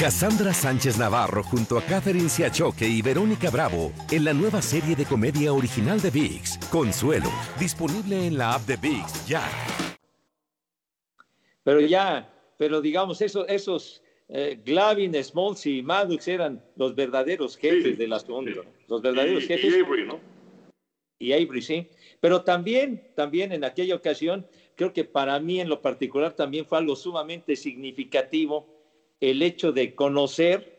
Cassandra Sánchez Navarro junto a Catherine Siachoque y Verónica Bravo en la nueva serie de comedia original de VIX, Consuelo, disponible en la app de VIX ya. Pero ya, pero digamos, esos, esos eh, Glavin, Smalls y Maddox eran los verdaderos jefes del asunto. Los verdaderos jefes. Y Avery, ¿no? Y Avery, sí. Pero también, también en aquella ocasión, creo que para mí en lo particular también fue algo sumamente significativo el hecho de conocer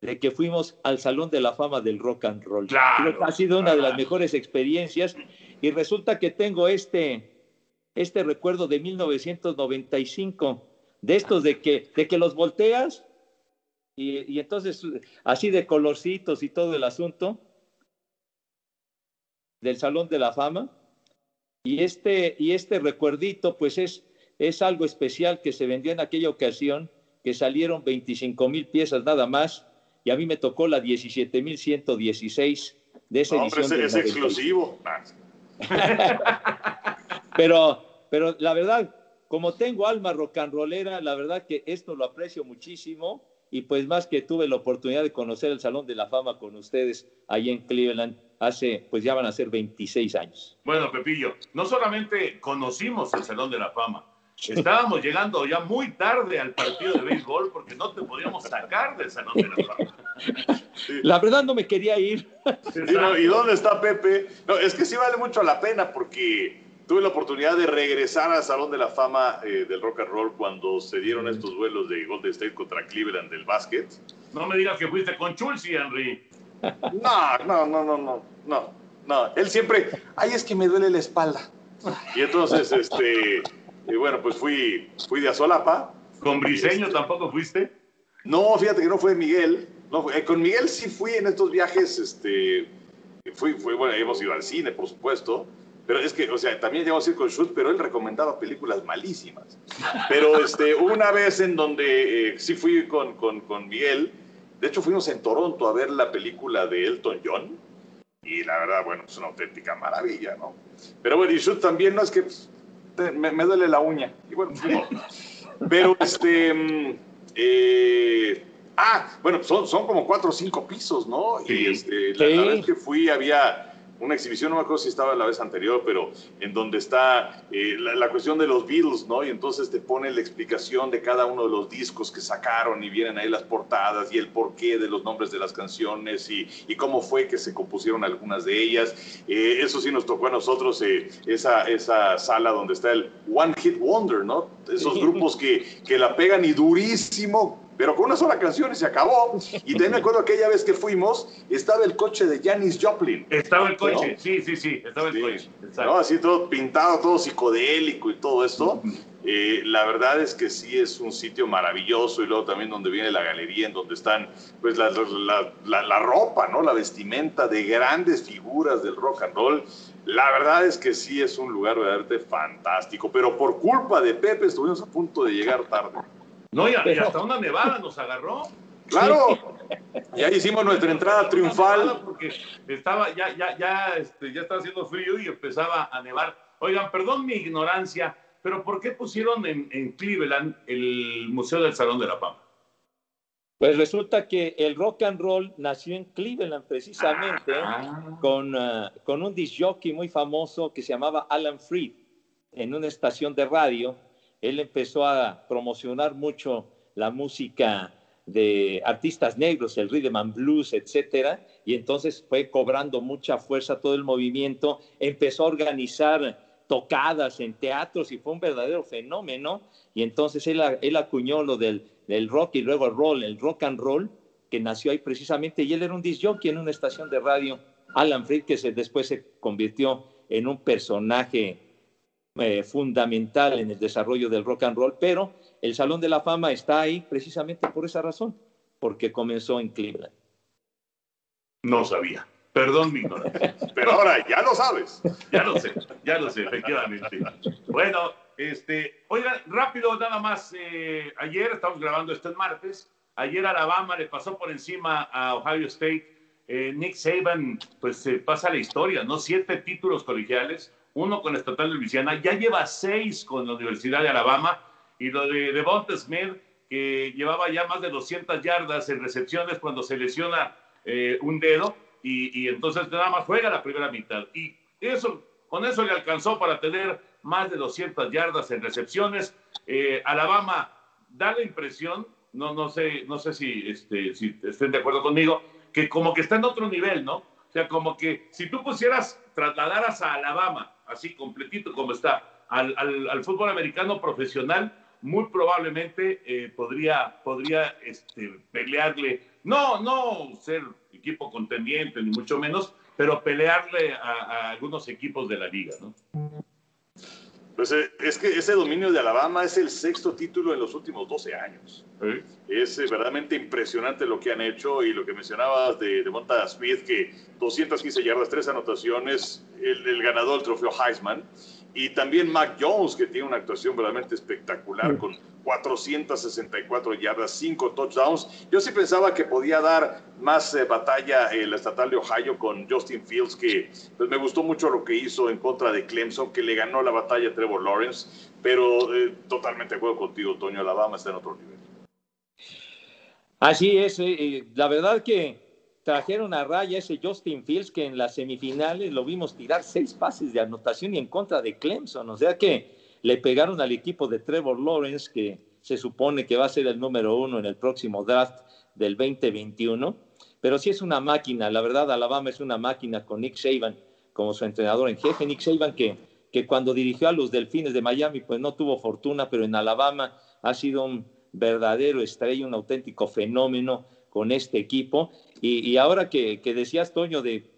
de que fuimos al Salón de la Fama del Rock and Roll. Claro, ha sido una de las mejores experiencias y resulta que tengo este, este recuerdo de 1995, de estos de que, de que los volteas y, y entonces así de colorcitos y todo el asunto del Salón de la Fama. Y este, y este recuerdito, pues es, es algo especial que se vendió en aquella ocasión, que salieron 25 mil piezas nada más, y a mí me tocó la 17 mil 116 de esa No, hombre, edición. es, del es exclusivo. Pero, pero la verdad, como tengo alma rock and rollera, la verdad que esto lo aprecio muchísimo y pues más que tuve la oportunidad de conocer el Salón de la Fama con ustedes ahí en Cleveland hace, pues ya van a ser 26 años. Bueno, Pepillo, no solamente conocimos el Salón de la Fama, estábamos llegando ya muy tarde al partido de béisbol porque no te podíamos sacar del Salón de la Fama. La verdad no me quería ir. Sí, no, ¿Y dónde está Pepe? No, es que sí vale mucho la pena porque tuve la oportunidad de regresar al Salón de la Fama eh, del Rock and Roll cuando se dieron estos vuelos de Golden State contra Cleveland del básquet. No me digas que fuiste con Chulsi, Henry. No, no, no, no, no, no, no. Él siempre, ay, es que me duele la espalda. Y entonces, este, y bueno, pues fui, fui de Azolapa. ¿Con Briseño tampoco fuiste? No, fíjate que no fue Miguel. No, eh, con Miguel sí fui en estos viajes, este, fui, fui, bueno, hemos ido al cine, por supuesto. Pero es que, o sea, también llegamos a ir con Schultz, pero él recomendaba películas malísimas. Pero este, una vez en donde eh, sí fui con, con, con Miguel, de hecho fuimos en Toronto a ver la película de Elton John, y la verdad, bueno, es una auténtica maravilla, ¿no? Pero bueno, y Schultz también, no es que pues, me, me duele la uña. Y bueno, pues, pero este, mm, eh, ah, bueno, son, son como cuatro o cinco pisos, ¿no? Y este, la, la Sí. vez que fui había una exhibición, no me acuerdo si estaba la vez anterior, pero en donde está eh, la, la cuestión de los Beatles, ¿no? Y entonces te pone la explicación de cada uno de los discos que sacaron y vienen ahí las portadas y el porqué de los nombres de las canciones y, y cómo fue que se compusieron algunas de ellas. Eh, eso sí nos tocó a nosotros, eh, esa, esa sala donde está el One Hit Wonder, ¿no? Esos grupos que, que la pegan y durísimo, pero con una sola canción y se acabó. Y también me acuerdo aquella vez que fuimos, estaba el coche de Janis Joplin. Estaba el coche, ¿no? sí, sí, sí, estaba el coche. Exacto. ¿no? Así todo pintado, todo psicodélico y todo esto. Eh, la verdad es que sí es un sitio maravilloso y luego también donde viene la galería, en donde están pues la, la- la- la ropa, ¿no? La vestimenta de grandes figuras del rock and roll. La verdad es que sí es un lugar verdaderamente fantástico, pero por culpa de Pepe estuvimos a punto de llegar tarde. No, y, y hasta una nevada nos agarró. Claro. Ya hicimos nuestra entrada triunfal. Porque estaba, ya, ya, ya, este, ya estaba haciendo frío y empezaba a nevar. Oigan, perdón mi ignorancia, pero ¿por qué pusieron en, en Cleveland el Museo del Salón de la Fama? Pues resulta que el rock and roll nació en Cleveland precisamente Ah. con, ah, con un disc jockey muy famoso que se llamaba Alan Freed en una estación de radio. Él empezó a promocionar mucho la música de artistas negros, el rhythm and blues, etcétera, y entonces fue cobrando mucha fuerza todo el movimiento, empezó a organizar tocadas en teatros y fue un verdadero fenómeno, y entonces él, acuñó lo del, rock y luego el roll, el rock and roll, que nació ahí precisamente, y él era un disc jockey en una estación de radio, Alan Freed, que después se convirtió en un personaje eh, fundamental en el desarrollo del rock and roll, pero el Salón de la Fama está ahí precisamente por esa razón, porque comenzó en Cleveland. No sabía. Perdón mi ignorancia. Pero ahora ya lo sabes. Ya lo sé, ya lo sé, efectivamente. Bueno, este, oigan, rápido nada más. eh, ayer, estamos grabando esto el martes, ayer Alabama le pasó por encima a Ohio State. Eh, Nick Saban, pues se pasa la historia, ¿no? Siete títulos colegiales, uno con la Estatal de Luisiana, ya lleva seis con la Universidad de Alabama, y lo de Devonta Smith, que llevaba ya más de 200 yardas en recepciones cuando se lesiona eh, un dedo, y, y entonces nada más juega la primera mitad. Y eso, con eso le alcanzó para tener más de 200 yardas en recepciones. Eh, Alabama da la impresión, no, no, sé, no sé si, este, si estén de acuerdo conmigo, que como que está en otro nivel, ¿no? O sea, como que si tú pusieras, trasladaras a Alabama, así completito como está, al, fútbol americano profesional, muy probablemente eh, podría, podría este, pelearle, no, no ser equipo contendiente, ni mucho menos, pero pelearle a, a algunos equipos de la liga, ¿no? Pues eh, es que ese dominio de Alabama es el sexto título en los últimos 12 años. Es eh, verdaderamente impresionante lo que han hecho y lo que mencionabas de, de Monta Smith, que 215 yardas, tres anotaciones, el, el ganador del trofeo Heisman. Y también Mac Jones, que tiene una actuación verdaderamente espectacular con 464 yardas, 5 touchdowns. Yo sí pensaba que podía dar más eh, batalla el estatal de Ohio con Justin Fields, que pues, me gustó mucho lo que hizo en contra de Clemson, que le ganó la batalla a Trevor Lawrence. Pero eh, totalmente de acuerdo contigo, Toño. Alabama está en otro nivel. Así es. Eh, la verdad que trajeron a raya ese Justin Fields que en las semifinales lo vimos tirar seis pases de anotación y en contra de Clemson. O sea que le pegaron al equipo de Trevor Lawrence, que se supone que va a ser el número uno en el próximo draft del 2021. Pero sí es una máquina, la verdad, Alabama es una máquina con Nick Saban como su entrenador en jefe. Nick Saban que, que cuando dirigió a los Delfines de Miami, pues no tuvo fortuna, pero en Alabama ha sido un verdadero estrella, un auténtico fenómeno con este equipo. Y, ahora que, decías, Toño, de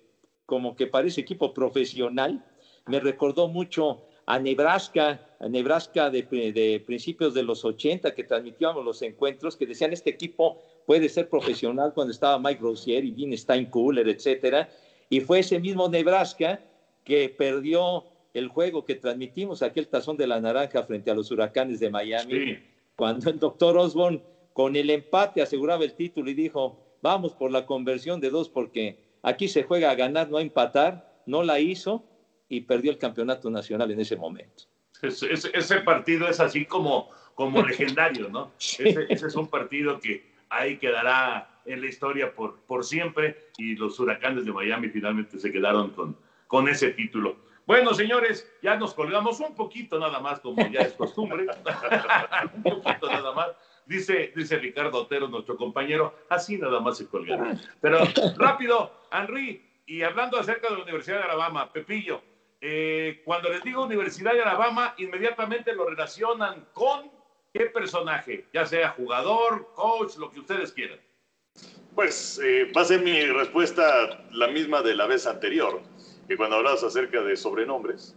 como que parece equipo profesional, me recordó mucho a Nebraska, a Nebraska de, principios de los 80, que transmitíamos los encuentros, que decían, este equipo puede ser profesional cuando estaba Mike Rozier y Dean Steinkühler, etcétera. Y fue ese mismo Nebraska que perdió el juego que transmitimos, aquel tazón de la naranja frente a los huracanes de Miami, cuando el doctor Osborne con el empate aseguraba el título y dijo, vamos por la conversión de dos porque aquí se juega a ganar, no a empatar, no la hizo y perdió el campeonato nacional en ese momento. Ese, partido es así como, como legendario, ¿no? Ese, es un partido que ahí quedará en la historia por, por siempre y los huracanes de Miami finalmente se quedaron con, con ese título. Bueno, señores, ya nos colgamos un poquito nada más, como ya es costumbre. un poquito nada más. Dice, dice Ricardo Otero, nuestro compañero, así nada más se colgará. Pero rápido, Henry, y hablando acerca de la Universidad de Alabama, Pepillo, eh, cuando les digo Universidad de Alabama, inmediatamente lo relacionan con qué personaje, ya sea jugador, coach, lo que ustedes quieran. Pues eh, va a ser mi respuesta la misma de la vez anterior, que cuando hablabas acerca de sobrenombres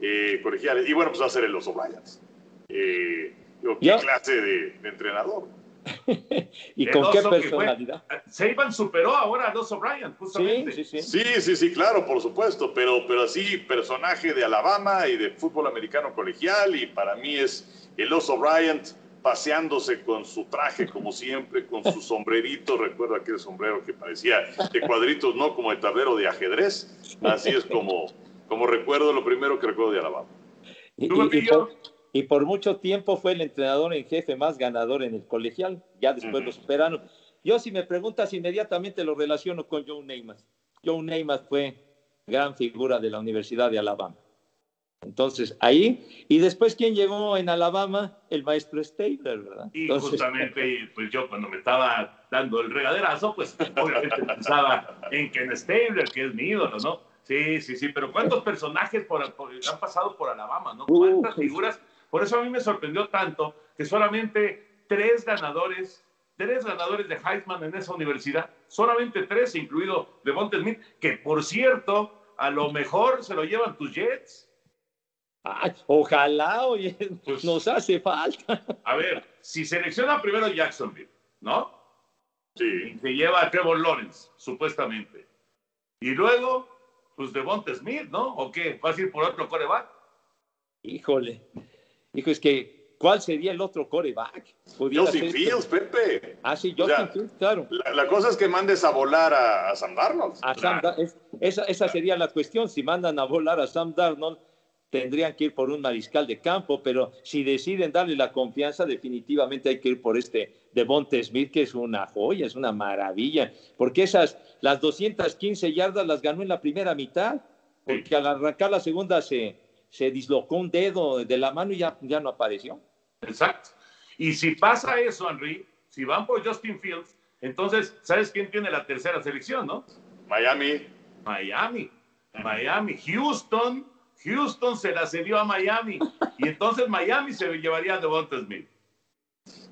eh, colegiales, y bueno, pues va a ser el Los O'Briens. Eh, ¿Qué clase de, entrenador? ¿Y con qué personalidad? Seiban superó ahora a Los O'Brien, justamente. Sí sí, sí sí, claro, por supuesto, pero, pero así, personaje de Alabama y de fútbol americano colegial, y para mí es el Oso O'Brien paseándose con su traje, como siempre, con su sombrerito, recuerdo aquel sombrero que parecía de cuadritos, no como el tablero de ajedrez, así es como, como recuerdo, lo primero que recuerdo de Alabama. ¿Y, y por mucho tiempo fue el entrenador en jefe más ganador en el colegial, ya después lo superaron. Yo si me preguntas inmediatamente lo relaciono con Joe Namath. Joe Namath fue gran figura de la Universidad de Alabama. Entonces, ahí, y después, ¿quién llegó en Alabama? El maestro Stabler, ¿verdad? Y justamente, pues yo cuando me estaba dando el regaderazo, pues obviamente pensaba en Ken Stabler, que es mi ídolo, ¿no? Sí, sí, sí, pero ¿cuántos personajes han pasado por Alabama, ¿no? ¿Cuántas figuras? Por eso a mí me sorprendió tanto que solamente tres ganadores, tres ganadores de Heisman en esa universidad, solamente tres, incluido Devonta Smith, que por cierto, a lo mejor se lo llevan tus Jets. ojalá, oye, pues, nos hace falta. A ver, si selecciona primero Jacksonville, ¿no? Sí. se lleva a Trevor Lawrence, supuestamente. Y luego, pues Devonta Smith, ¿no? ¿O qué? ¿Vas a ir por otro coreback? Híjole. Dijo, es que, ¿cuál sería el otro coreback? Justin Fields, Pepe. Ah, sí, Justin Fields, claro. La, cosa es que mandes a volar a, Sam Darnold. esa, esa sería la cuestión. Si mandan a volar a Sam Darnold, tendrían que ir por un mariscal de campo, pero si deciden darle la confianza, definitivamente hay que ir por este Devonte Smith, que es una joya, es una maravilla, porque esas, las 215 yardas las ganó en la primera mitad, porque al arrancar la segunda se, se dislocó un dedo de la mano y ya, ya no apareció. Exacto. Y si pasa eso, Henry, si van por Justin Fields, entonces, ¿sabes quién tiene la tercera selección, no? Miami. Miami. Miami. Houston. Houston se la cedió a Miami. Y entonces Miami se llevaría a Devonta Smith.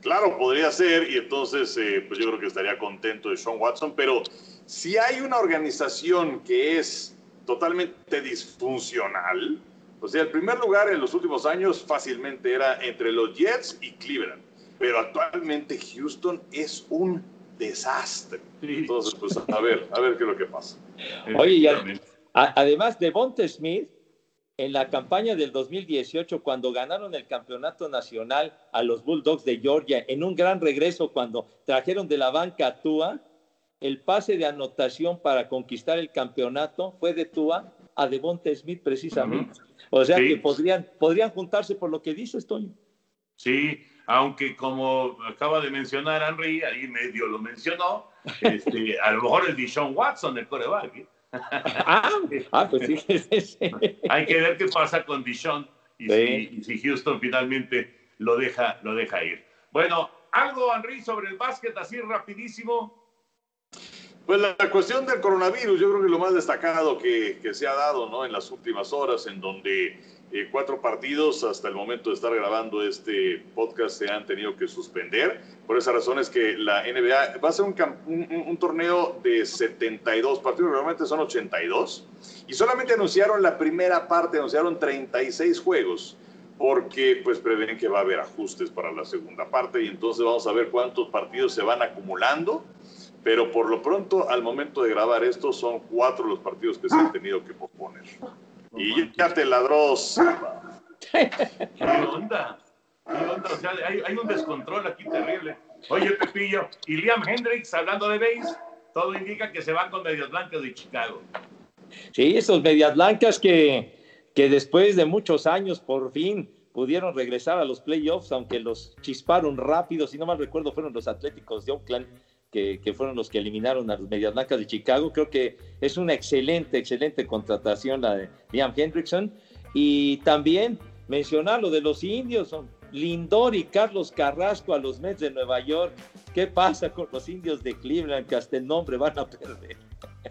Claro, podría ser, y entonces eh, pues yo creo que estaría contento de Sean Watson, pero si hay una organización que es totalmente disfuncional, O sea, el primer lugar en los últimos años fácilmente era entre los Jets y Cleveland. Pero actualmente Houston es un desastre. Entonces, pues a ver, a ver qué es lo que pasa. Oye, y a- a- además de Bonte Smith, en la campaña del 2018, cuando ganaron el campeonato nacional a los Bulldogs de Georgia, en un gran regreso cuando trajeron de la banca a Tua, el pase de anotación para conquistar el campeonato fue de Tua a Devonta Smith precisamente. O sea Sí. que podrían, podrían juntarse por lo que dices, Toño. Sí, aunque como acaba de mencionar Henry, ahí medio lo mencionó, este, a lo mejor es Dishon Watson el coreback. ¿eh? Ah, pues sí. sí, sí. Hay que ver qué pasa con Dishon y, si, y si Houston finalmente lo deja, lo deja ir. Bueno, algo, Henry, sobre el básquet así rapidísimo. Pues la cuestión del coronavirus, yo creo que lo más destacado que, que se ha dado ¿no? en las últimas horas, en donde eh, cuatro partidos hasta el momento de estar grabando este podcast se han tenido que suspender. Por esa razón es que la NBA va a ser un, un- un torneo de 72 partidos, realmente son 82, y solamente anunciaron la primera parte, anunciaron 36 juegos porque pues prevén que va a haber ajustes para la segunda parte y entonces vamos a ver cuántos partidos se van acumulando pero por lo pronto, al momento de grabar esto, son cuatro los partidos que se han tenido que posponer. Y ya te ladró. ¿Qué onda? ¿Qué onda? O sea, hay, hay un descontrol aquí terrible. Oye, Pepillo, y Liam Hendricks, hablando de base, todo indica que se van con Medias Blancas de Chicago. Sí, esos medias blancas que, que después de muchos años por fin pudieron regresar a los playoffs, aunque los chisparon rápido, si no mal recuerdo fueron los Atléticos de Oakland que, que fueron los que eliminaron a los medias blancas de Chicago. Creo que es una excelente, excelente contratación la de Liam Hendrickson. Y también mencionar lo de los indios, son Lindor y Carlos Carrasco a los Mets de Nueva York. ¿Qué pasa con los indios de Cleveland que hasta el nombre van a perder?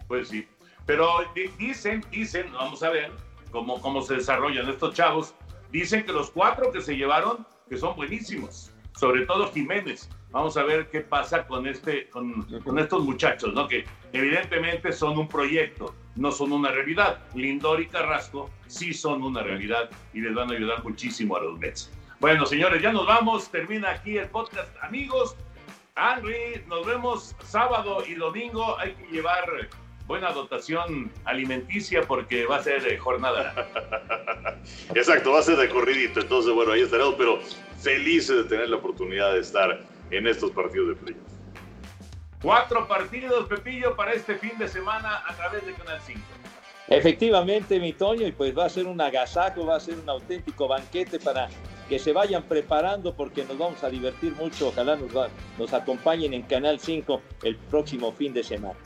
Pues sí. Pero di- dicen, dicen, vamos a ver cómo, cómo se desarrollan estos chavos. Dicen que los cuatro que se llevaron, que son buenísimos. Sobre todo Jiménez. Vamos a ver qué pasa con, este, con, estos muchachos, ¿no? Que evidentemente son un proyecto, no son una realidad. Lindor y Carrasco sí son una realidad y les van a ayudar muchísimo a los Mets. Bueno, señores, ya nos vamos. Termina aquí el podcast. Amigos, Henry, nos vemos sábado y domingo. Hay que llevar buena dotación alimenticia porque va a ser eh, jornada. Exacto, va a ser de corridito. Entonces, bueno, ahí estaremos, pero felices de tener la oportunidad de estar en estos partidos de playoff. Cuatro partidos, Pepillo, para este fin de semana a través de Canal 5. Efectivamente, mi Toño, y pues va a ser un agasajo, va a ser un auténtico banquete para que se vayan preparando porque nos vamos a divertir mucho. Ojalá nos, va- nos acompañen en Canal 5 el próximo fin de semana.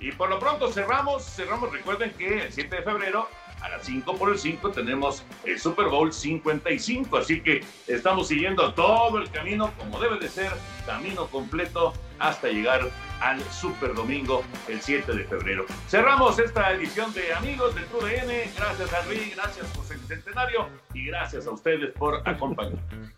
Y por lo pronto cerramos, cerramos, recuerden que el 7 de febrero a las 5 por el 5 tenemos el Super Bowl 55, así que estamos siguiendo todo el camino como debe de ser, camino completo hasta llegar al Super Domingo el 7 de febrero. Cerramos esta edición de Amigos del TUDN, gracias a gracias José Bicentenario y gracias a ustedes por acompañarnos.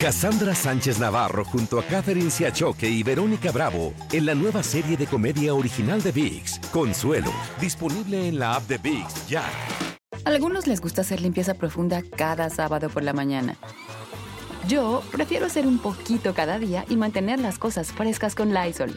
Cassandra Sánchez Navarro junto a Catherine Siachoque y Verónica Bravo en la nueva serie de comedia original de VIX, Consuelo, disponible en la app de VIX ya. Algunos les gusta hacer limpieza profunda cada sábado por la mañana. Yo prefiero hacer un poquito cada día y mantener las cosas frescas con Lysol.